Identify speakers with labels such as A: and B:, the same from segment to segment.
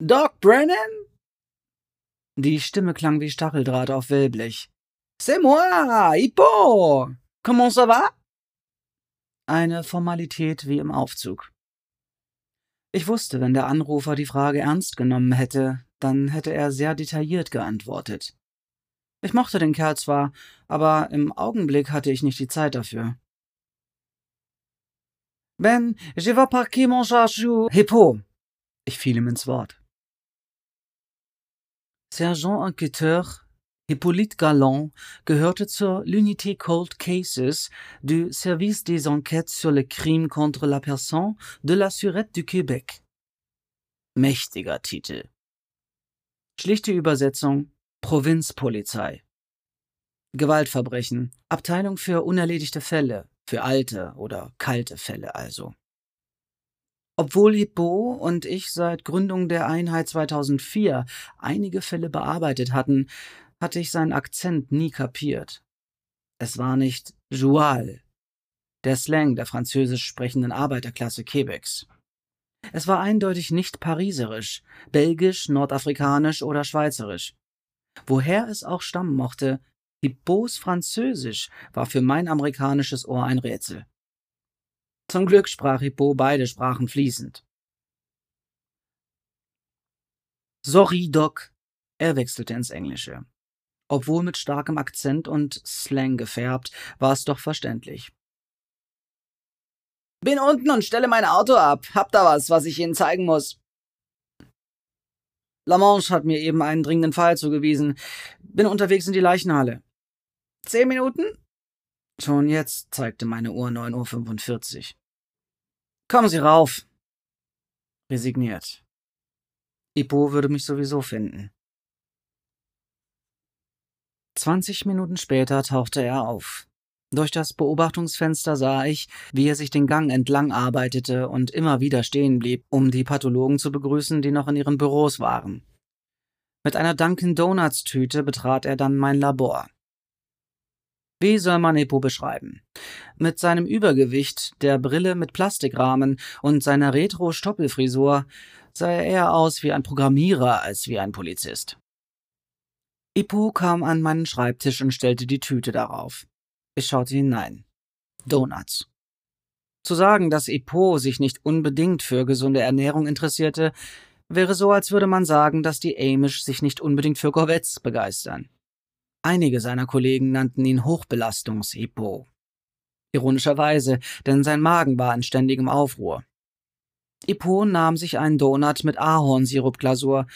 A: Doc Brennan?
B: Die Stimme klang wie Stacheldraht auf Wellblech.
A: C'est moi, Hippo! Comment ça va?
B: Eine Formalität wie im Aufzug. Ich wusste, wenn der Anrufer die Frage ernst genommen hätte, dann hätte er sehr detailliert geantwortet. Ich mochte den Kerl zwar, aber im Augenblick hatte ich nicht die Zeit dafür.
A: Ben, je vais parquer mon chachou, Hippo.
B: Ich fiel ihm ins Wort. Sergent Enquêteur Hippolyte Galland gehörte zur L'Unité Cold Cases du Service des Enquêtes sur le Crime contre la Personne de la Surette du Québec. Mächtiger Titel. Schlichte Übersetzung Provinzpolizei. Gewaltverbrechen, Abteilung für unerledigte Fälle, für alte oder kalte Fälle also. Obwohl Hippo und ich seit Gründung der Einheit 2004 einige Fälle bearbeitet hatten, hatte ich seinen Akzent nie kapiert. Es war nicht Joual, der Slang der französisch sprechenden Arbeiterklasse Quebecs. Es war eindeutig nicht pariserisch, belgisch, nordafrikanisch oder schweizerisch. Woher es auch stammen mochte, Hippos Französisch war für mein amerikanisches Ohr ein Rätsel. Zum Glück sprach Hippo beide Sprachen fließend. Sorry, Doc. Er wechselte ins Englische. Obwohl mit starkem Akzent und Slang gefärbt, war es doch verständlich.
A: Bin unten und stelle mein Auto ab. Hab da was, was ich Ihnen zeigen muss.
B: Lamanche hat mir eben einen dringenden Fall zugewiesen. Bin unterwegs in die Leichenhalle.
A: Zehn Minuten?
B: Schon jetzt zeigte meine Uhr 9.45 Uhr. Kommen Sie rauf. Resigniert. Ipo würde mich sowieso finden. Zwanzig Minuten später tauchte er auf. Durch das Beobachtungsfenster sah ich, wie er sich den Gang entlang arbeitete und immer wieder stehen blieb, um die Pathologen zu begrüßen, die noch in ihren Büros waren. Mit einer Dunkin Donuts Tüte betrat er dann mein Labor. Wie soll man Epo beschreiben? Mit seinem Übergewicht, der Brille mit Plastikrahmen und seiner Retro-Stoppelfrisur sah er eher aus wie ein Programmierer als wie ein Polizist. Ipo kam an meinen Schreibtisch und stellte die Tüte darauf. Ich schaute hinein. Donuts. Zu sagen, dass Ipo sich nicht unbedingt für gesunde Ernährung interessierte, wäre so, als würde man sagen, dass die Amish sich nicht unbedingt für Corvettes begeistern. Einige seiner Kollegen nannten ihn Hochbelastungs-Ipo. Ironischerweise, denn sein Magen war in ständigem Aufruhr. Ipo nahm sich einen Donut mit Ahornsirupglasur,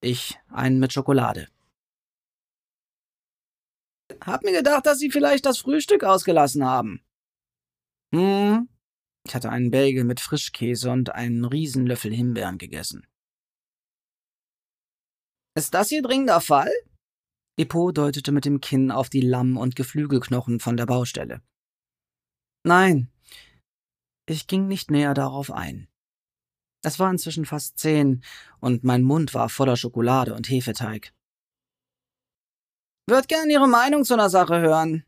B: ich einen mit Schokolade.
A: Hab mir gedacht, dass Sie vielleicht das Frühstück ausgelassen haben.
B: Hm. Ich hatte einen Bagel mit Frischkäse und einen Riesenlöffel Himbeeren gegessen.
A: Ist das Ihr dringender Fall?
B: Ippo deutete mit dem Kinn auf die Lamm- und Geflügelknochen von der Baustelle. Nein, ich ging nicht näher darauf ein. Es war inzwischen fast zehn und mein Mund war voller Schokolade und Hefeteig.
A: Würd gern Ihre Meinung zu einer Sache hören.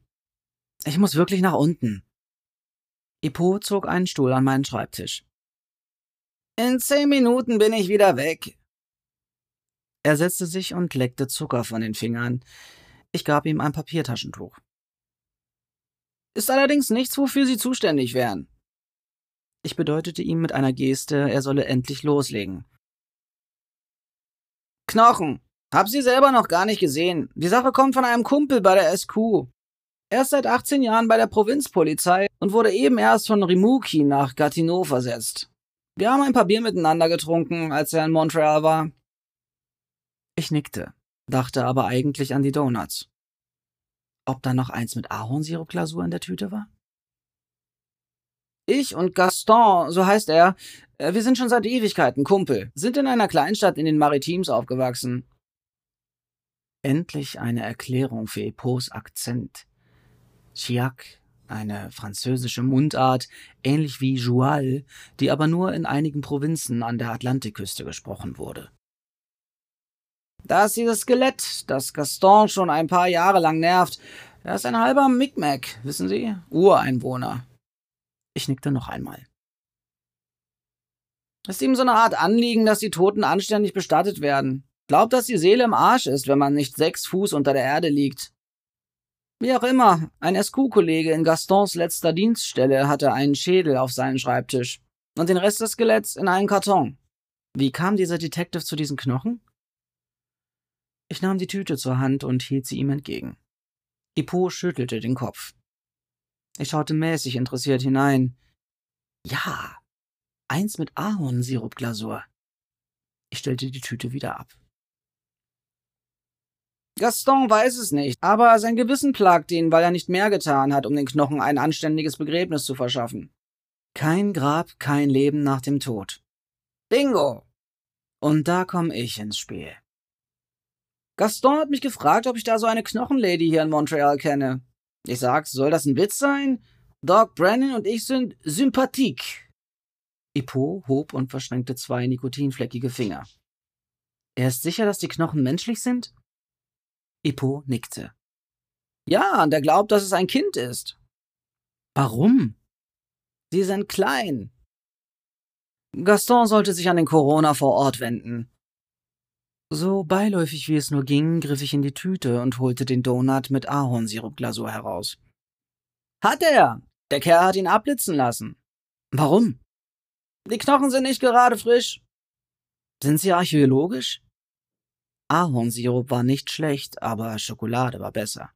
B: Ich muss wirklich nach unten. Ipo zog einen Stuhl an meinen Schreibtisch.
A: In zehn Minuten bin ich wieder weg.
B: Er setzte sich und leckte Zucker von den Fingern. Ich gab ihm ein Papiertaschentuch.
A: Ist allerdings nichts, wofür Sie zuständig wären.
B: Ich bedeutete ihm mit einer Geste, er solle endlich loslegen.
A: Knochen. Hab sie selber noch gar nicht gesehen. Die Sache kommt von einem Kumpel bei der SQ. Er ist seit 18 Jahren bei der Provinzpolizei und wurde eben erst von Rimouki nach Gatineau versetzt. Wir haben ein paar Bier miteinander getrunken, als er in Montreal war.
B: Ich nickte, dachte aber eigentlich an die Donuts. Ob da noch eins mit Ahornsirupglasur in der Tüte war?
A: Ich und Gaston, so heißt er, äh, wir sind schon seit Ewigkeiten Kumpel, sind in einer Kleinstadt in den Maritims aufgewachsen.
B: Endlich eine Erklärung für Epos Akzent. Chiac, eine französische Mundart, ähnlich wie Joual, die aber nur in einigen Provinzen an der Atlantikküste gesprochen wurde.
A: Da ist dieses Skelett, das Gaston schon ein paar Jahre lang nervt. Er ist ein halber Micmac, wissen Sie? Ureinwohner.
B: Ich nickte noch einmal.
A: Ist ihm so eine Art Anliegen, dass die Toten anständig bestattet werden. Glaubt, dass die Seele im Arsch ist, wenn man nicht sechs Fuß unter der Erde liegt. Wie auch immer, ein SQ-Kollege in Gastons letzter Dienststelle hatte einen Schädel auf seinen Schreibtisch und den Rest des Skeletts in einen Karton.
B: Wie kam dieser Detective zu diesen Knochen? Ich nahm die Tüte zur Hand und hielt sie ihm entgegen. Hippo schüttelte den Kopf. Ich schaute mäßig interessiert hinein. Ja, eins mit Ahornsirupglasur. Ich stellte die Tüte wieder ab.
A: Gaston weiß es nicht, aber sein Gewissen plagt ihn, weil er nicht mehr getan hat, um den Knochen ein anständiges Begräbnis zu verschaffen.
B: Kein Grab, kein Leben nach dem Tod.
A: Bingo!
B: Und da komme ich ins Spiel.
A: Gaston hat mich gefragt, ob ich da so eine Knochenlady hier in Montreal kenne. Ich sag, soll das ein Witz sein? Doc Brennan und ich sind sympathique.
B: Ipo hob und verschränkte zwei nikotinfleckige Finger. Er ist sicher, dass die Knochen menschlich sind? Ippo nickte.
A: Ja, und er glaubt, dass es ein Kind ist.
B: Warum?
A: Sie sind klein. Gaston sollte sich an den Corona vor Ort wenden.
B: So beiläufig wie es nur ging, griff ich in die Tüte und holte den Donut mit Ahornsirupglasur heraus.
A: Hat er! Der Kerl hat ihn abblitzen lassen.
B: Warum?
A: Die Knochen sind nicht gerade frisch.
B: Sind sie archäologisch? Ahornsirup war nicht schlecht, aber Schokolade war besser.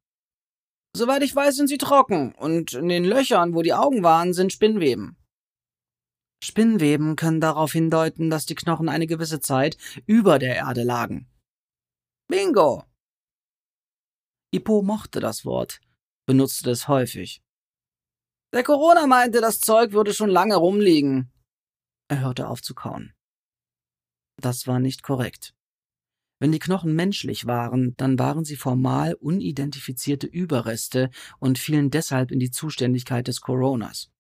A: Soweit ich weiß, sind sie trocken, und in den Löchern, wo die Augen waren, sind Spinnweben.
B: Spinnweben können darauf hindeuten, dass die Knochen eine gewisse Zeit über der Erde lagen.
A: Bingo!
B: Ippo mochte das Wort, benutzte es häufig.
A: Der Corona meinte, das Zeug würde schon lange rumliegen.
B: Er hörte auf zu kauen. Das war nicht korrekt. Wenn die Knochen menschlich waren, dann waren sie formal unidentifizierte Überreste und fielen deshalb in die Zuständigkeit des Coronas.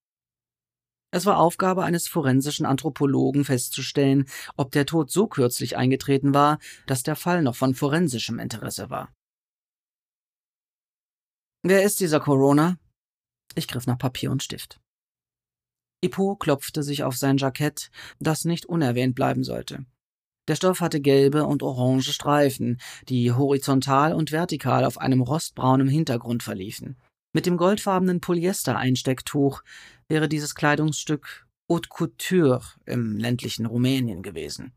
B: Es war Aufgabe eines forensischen Anthropologen festzustellen, ob der Tod so kürzlich eingetreten war, dass der Fall noch von forensischem Interesse war.
A: Wer ist dieser Corona?
B: Ich griff nach Papier und Stift. Ippo klopfte sich auf sein Jackett, das nicht unerwähnt bleiben sollte. Der Stoff hatte gelbe und orange Streifen, die horizontal und vertikal auf einem rostbraunen Hintergrund verliefen. Mit dem goldfarbenen Polyester-Einstecktuch wäre dieses Kleidungsstück Haute Couture im ländlichen Rumänien gewesen.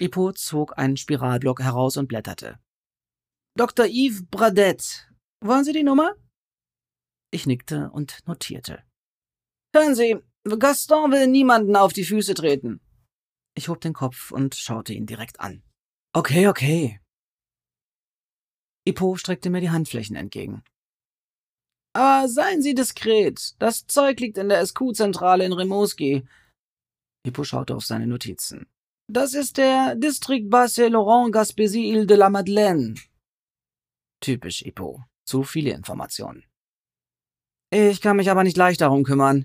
B: Ipo zog einen Spiralblock heraus und blätterte.
A: Dr. Yves Bradet. Wollen Sie die Nummer?
B: Ich nickte und notierte.
A: Hören Sie, Gaston will niemanden auf die Füße treten.
B: Ich hob den Kopf und schaute ihn direkt an. Okay, okay. Ippo streckte mir die Handflächen entgegen.
A: Aber seien Sie diskret. Das Zeug liegt in der SQ-Zentrale in Rimouski.
B: Ippo schaute auf seine Notizen.
A: Das ist der Distrikt Bas-Laurent Gaspésie Ile de la Madeleine.
B: Typisch Ippo. Zu viele Informationen.
A: Ich kann mich aber nicht leicht darum kümmern.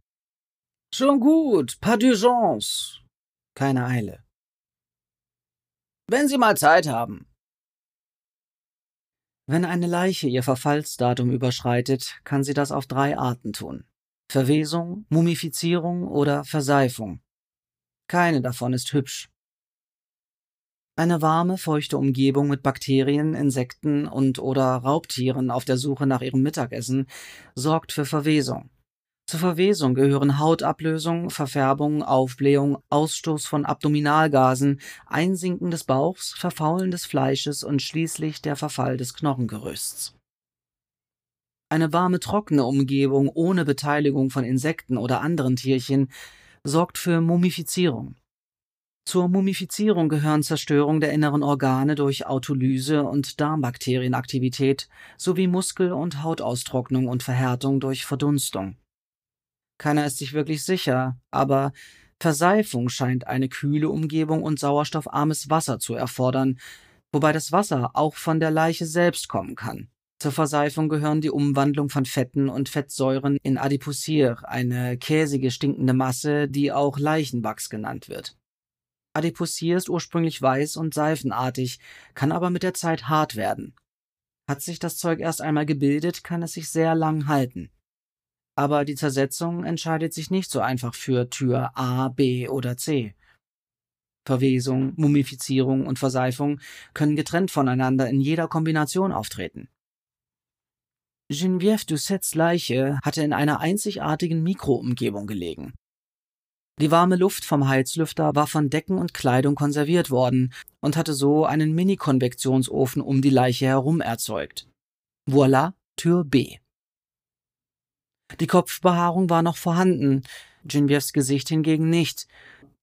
A: Schon gut, pas d'urgence.
B: Keine Eile.
A: Wenn Sie mal Zeit haben.
B: Wenn eine Leiche ihr Verfallsdatum überschreitet, kann sie das auf drei Arten tun. Verwesung, Mumifizierung oder Verseifung. Keine davon ist hübsch. Eine warme, feuchte Umgebung mit Bakterien, Insekten und oder Raubtieren auf der Suche nach ihrem Mittagessen sorgt für Verwesung. Zur Verwesung gehören Hautablösung, Verfärbung, Aufblähung, Ausstoß von Abdominalgasen, Einsinken des Bauchs, Verfaulen des Fleisches und schließlich der Verfall des Knochengerüsts. Eine warme, trockene Umgebung ohne Beteiligung von Insekten oder anderen Tierchen sorgt für Mumifizierung. Zur Mumifizierung gehören Zerstörung der inneren Organe durch Autolyse und Darmbakterienaktivität sowie Muskel- und Hautaustrocknung und Verhärtung durch Verdunstung. Keiner ist sich wirklich sicher, aber Verseifung scheint eine kühle Umgebung und sauerstoffarmes Wasser zu erfordern, wobei das Wasser auch von der Leiche selbst kommen kann. Zur Verseifung gehören die Umwandlung von Fetten und Fettsäuren in Adipocir, eine käsige, stinkende Masse, die auch Leichenwachs genannt wird. Adipocir ist ursprünglich weiß und seifenartig, kann aber mit der Zeit hart werden. Hat sich das Zeug erst einmal gebildet, kann es sich sehr lang halten. Aber die Zersetzung entscheidet sich nicht so einfach für Tür A, B oder C. Verwesung, Mumifizierung und Verseifung können getrennt voneinander in jeder Kombination auftreten. Geneviève Doucets Leiche hatte in einer einzigartigen Mikroumgebung gelegen. Die warme Luft vom Heizlüfter war von Decken und Kleidung konserviert worden und hatte so einen Mini-Konvektionsofen um die Leiche herum erzeugt. Voilà, Tür B. Die Kopfbehaarung war noch vorhanden, Genevieves Gesicht hingegen nicht.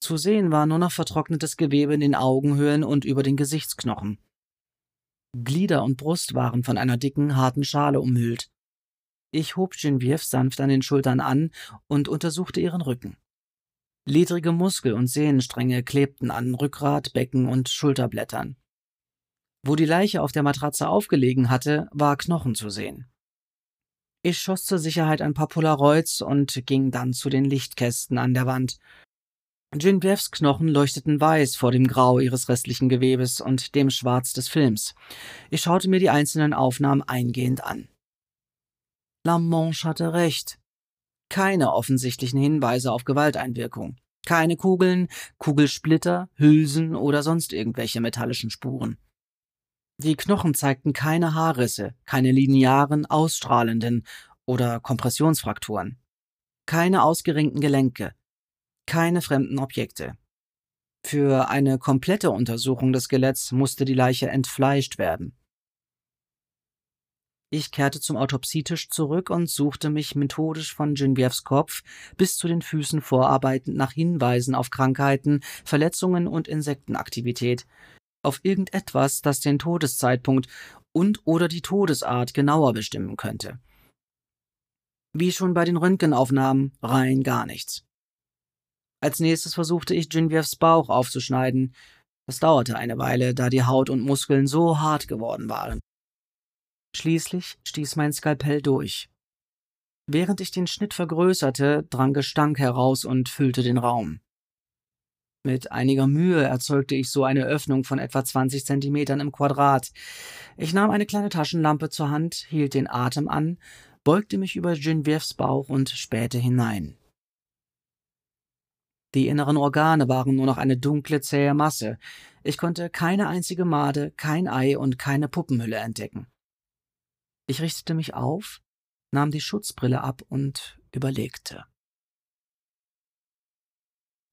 B: Zu sehen war nur noch vertrocknetes Gewebe in den Augenhöhlen und über den Gesichtsknochen. Glieder und Brust waren von einer dicken, harten Schale umhüllt. Ich hob Genevieve sanft an den Schultern an und untersuchte ihren Rücken. Ledrige Muskel- und Sehnenstränge klebten an Rückgrat, Becken und Schulterblättern. Wo die Leiche auf der Matratze aufgelegen hatte, war Knochen zu sehen. Ich schoss zur Sicherheit ein paar Polaroids und ging dann zu den Lichtkästen an der Wand. Genevieves Knochen leuchteten weiß vor dem Grau ihres restlichen Gewebes und dem Schwarz des Films. Ich schaute mir die einzelnen Aufnahmen eingehend an. La Manche hatte recht. Keine offensichtlichen Hinweise auf Gewalteinwirkung. Keine Kugeln, Kugelsplitter, Hülsen oder sonst irgendwelche metallischen Spuren. Die Knochen zeigten keine Haarrisse, keine linearen, ausstrahlenden oder Kompressionsfrakturen. Keine ausgerenkten Gelenke, keine fremden Objekte. Für eine komplette Untersuchung des Skeletts musste die Leiche entfleischt werden. Ich kehrte zum Autopsietisch zurück und suchte mich methodisch von Genevieves Kopf bis zu den Füßen vorarbeitend nach Hinweisen auf Krankheiten, Verletzungen und Insektenaktivität, auf irgendetwas, das den Todeszeitpunkt und oder die Todesart genauer bestimmen könnte. Wie schon bei den Röntgenaufnahmen rein gar nichts. Als nächstes versuchte ich Genevieves Bauch aufzuschneiden. Das dauerte eine Weile, da die Haut und Muskeln so hart geworden waren. Schließlich stieß mein Skalpell durch. Während ich den Schnitt vergrößerte, drang Gestank heraus und füllte den Raum. Mit einiger Mühe erzeugte ich so eine Öffnung von etwa 20 Zentimetern im Quadrat. Ich nahm eine kleine Taschenlampe zur Hand, hielt den Atem an, beugte mich über Genevieves Bauch und spähte hinein. Die inneren Organe waren nur noch eine dunkle, zähe Masse. Ich konnte keine einzige Made, kein Ei und keine Puppenhülle entdecken. Ich richtete mich auf, nahm die Schutzbrille ab und überlegte.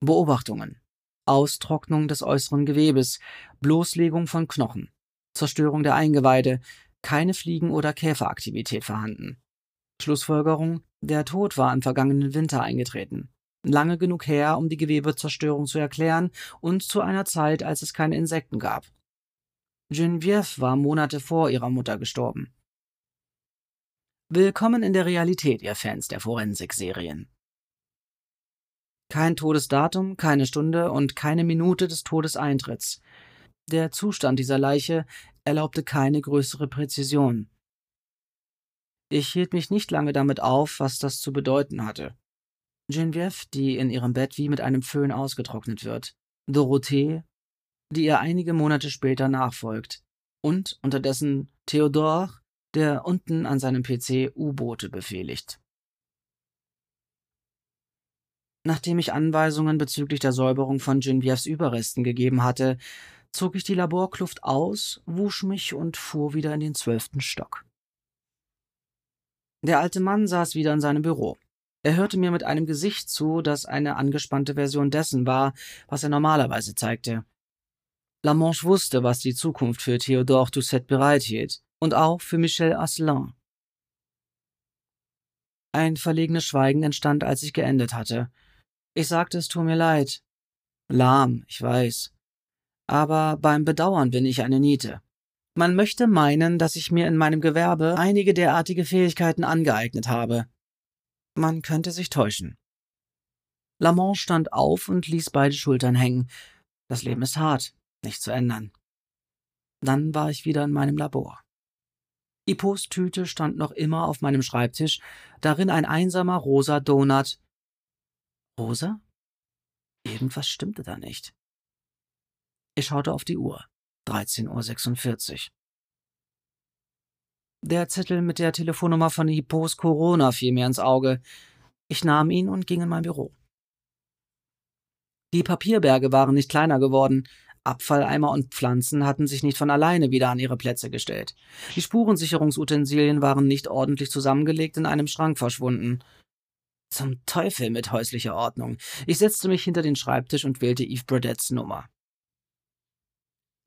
B: Beobachtungen. Austrocknung des äußeren Gewebes, Bloßlegung von Knochen, Zerstörung der Eingeweide, keine Fliegen- oder Käferaktivität vorhanden. Schlussfolgerung, der Tod war im vergangenen Winter eingetreten lange genug her, um die Gewebezerstörung zu erklären und zu einer Zeit, als es keine Insekten gab. Geneviève war Monate vor ihrer Mutter gestorben. Willkommen in der Realität, ihr Fans der Forensik-Serien. Kein Todesdatum, keine Stunde und keine Minute des Todeseintritts. Der Zustand dieser Leiche erlaubte keine größere Präzision. Ich hielt mich nicht lange damit auf, was das zu bedeuten hatte. Genevieve, die in ihrem Bett wie mit einem Föhn ausgetrocknet wird, Dorothee, die ihr einige Monate später nachfolgt, und unterdessen Theodore, der unten an seinem PC U-Boote befehligt. Nachdem ich Anweisungen bezüglich der Säuberung von Genevieves Überresten gegeben hatte, zog ich die Laborkluft aus, wusch mich und fuhr wieder in den zwölften Stock. Der alte Mann saß wieder in seinem Büro. Er hörte mir mit einem Gesicht zu, das eine angespannte Version dessen war, was er normalerweise zeigte. Lamanche wusste, was die Zukunft für Theodore Doucet bereithielt und auch für Michel Asselin. Ein verlegenes Schweigen entstand, als ich geendet hatte. Ich sagte, es tut mir leid. Lahm, ich weiß. Aber beim Bedauern bin ich eine Niete. Man möchte meinen, dass ich mir in meinem Gewerbe einige derartige Fähigkeiten angeeignet habe. Man könnte sich täuschen. Lamont stand auf und ließ beide Schultern hängen. Das Leben ist hart, nicht zu ändern. Dann war ich wieder in meinem Labor. Ipos Tüte stand noch immer auf meinem Schreibtisch, darin ein einsamer rosa Donut. Rosa? Irgendwas stimmte da nicht. Ich schaute auf die Uhr. 13.46 Uhr. Der Zettel mit der Telefonnummer von Hippos Corona fiel mir ins Auge. Ich nahm ihn und ging in mein Büro. Die Papierberge waren nicht kleiner geworden, Abfalleimer und Pflanzen hatten sich nicht von alleine wieder an ihre Plätze gestellt. Die Spurensicherungsutensilien waren nicht ordentlich zusammengelegt in einem Schrank verschwunden. Zum Teufel mit häuslicher Ordnung. Ich setzte mich hinter den Schreibtisch und wählte Yves Bradets Nummer.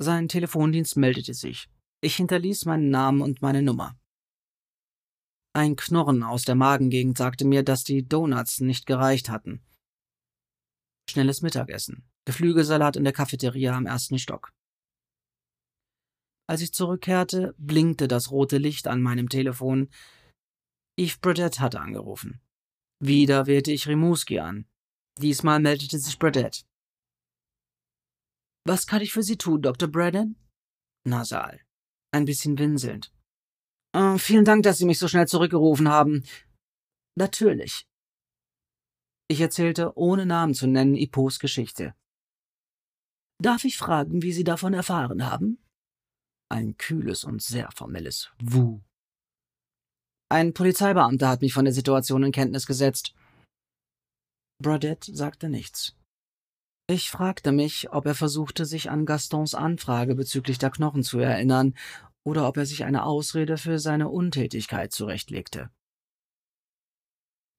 B: Sein Telefondienst meldete sich. Ich hinterließ meinen Namen und meine Nummer. Ein Knurren aus der Magengegend sagte mir, dass die Donuts nicht gereicht hatten. Schnelles Mittagessen. Geflügelsalat in der Cafeteria am ersten Stock. Als ich zurückkehrte, blinkte das rote Licht an meinem Telefon. Yves Bradett hatte angerufen. Wieder wählte ich Rimouski an. Diesmal meldete sich Bradett. Was kann ich für Sie tun, Dr. Braden? Nasal. Ein bisschen winselnd. Oh, vielen Dank, dass Sie mich so schnell zurückgerufen haben. Natürlich. Ich erzählte, ohne Namen zu nennen, Ipos Geschichte. Darf ich fragen, wie Sie davon erfahren haben? Ein kühles und sehr formelles Wu. Ein Polizeibeamter hat mich von der Situation in Kenntnis gesetzt. Bradett sagte nichts. Ich fragte mich, ob er versuchte, sich an Gastons Anfrage bezüglich der Knochen zu erinnern oder ob er sich eine Ausrede für seine Untätigkeit zurechtlegte.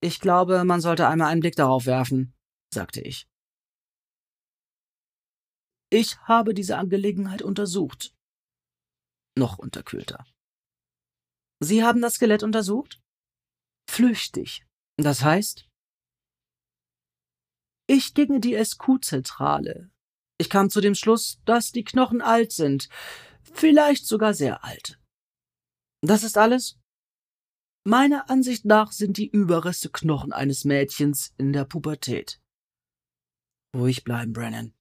B: Ich glaube, man sollte einmal einen Blick darauf werfen, sagte ich. Ich habe diese Angelegenheit untersucht. Noch unterkühlter. Sie haben das Skelett untersucht? Flüchtig. Das heißt? Ich ging in die SQ-Zentrale. Ich kam zu dem Schluss, dass die Knochen alt sind, vielleicht sogar sehr alt. Das ist alles? Meiner Ansicht nach sind die Überreste Knochen eines Mädchens in der Pubertät. Ruhig bleiben, Brennan.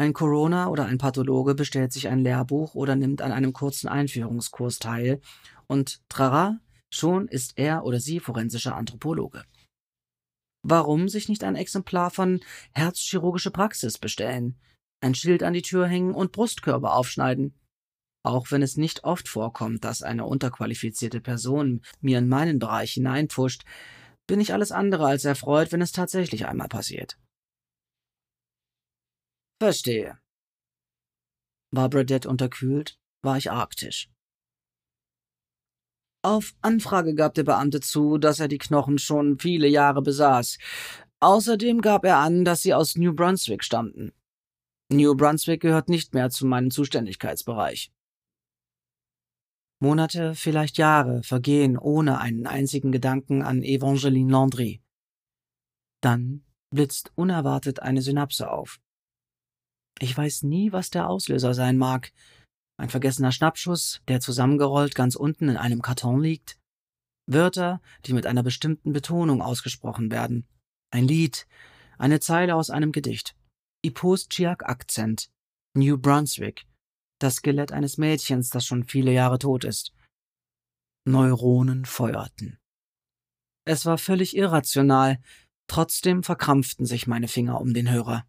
B: Ein Corona oder ein Pathologe bestellt sich ein Lehrbuch oder nimmt an einem kurzen Einführungskurs teil und trara, schon ist er oder sie forensischer Anthropologe. Warum sich nicht ein Exemplar von Herzchirurgische Praxis bestellen, ein Schild an die Tür hängen und Brustkörbe aufschneiden? Auch wenn es nicht oft vorkommt, dass eine unterqualifizierte Person mir in meinen Bereich hineinpfuscht, bin ich alles andere als erfreut, wenn es tatsächlich einmal passiert. Verstehe. War Bradette unterkühlt, war ich arktisch. Auf Anfrage gab der Beamte zu, dass er die Knochen schon viele Jahre besaß. Außerdem gab er an, dass sie aus New Brunswick stammten. New Brunswick gehört nicht mehr zu meinem Zuständigkeitsbereich. Monate, vielleicht Jahre vergehen ohne einen einzigen Gedanken an Evangeline Landry. Dann blitzt unerwartet eine Synapse auf. Ich weiß nie, was der Auslöser sein mag. Ein vergessener Schnappschuss, der zusammengerollt ganz unten in einem Karton liegt. Wörter, die mit einer bestimmten Betonung ausgesprochen werden. Ein Lied, eine Zeile aus einem Gedicht. Ipostchiak-Akzent. New Brunswick. Das Skelett eines Mädchens, das schon viele Jahre tot ist. Neuronen feuerten. Es war völlig irrational, trotzdem verkrampften sich meine Finger um den Hörer.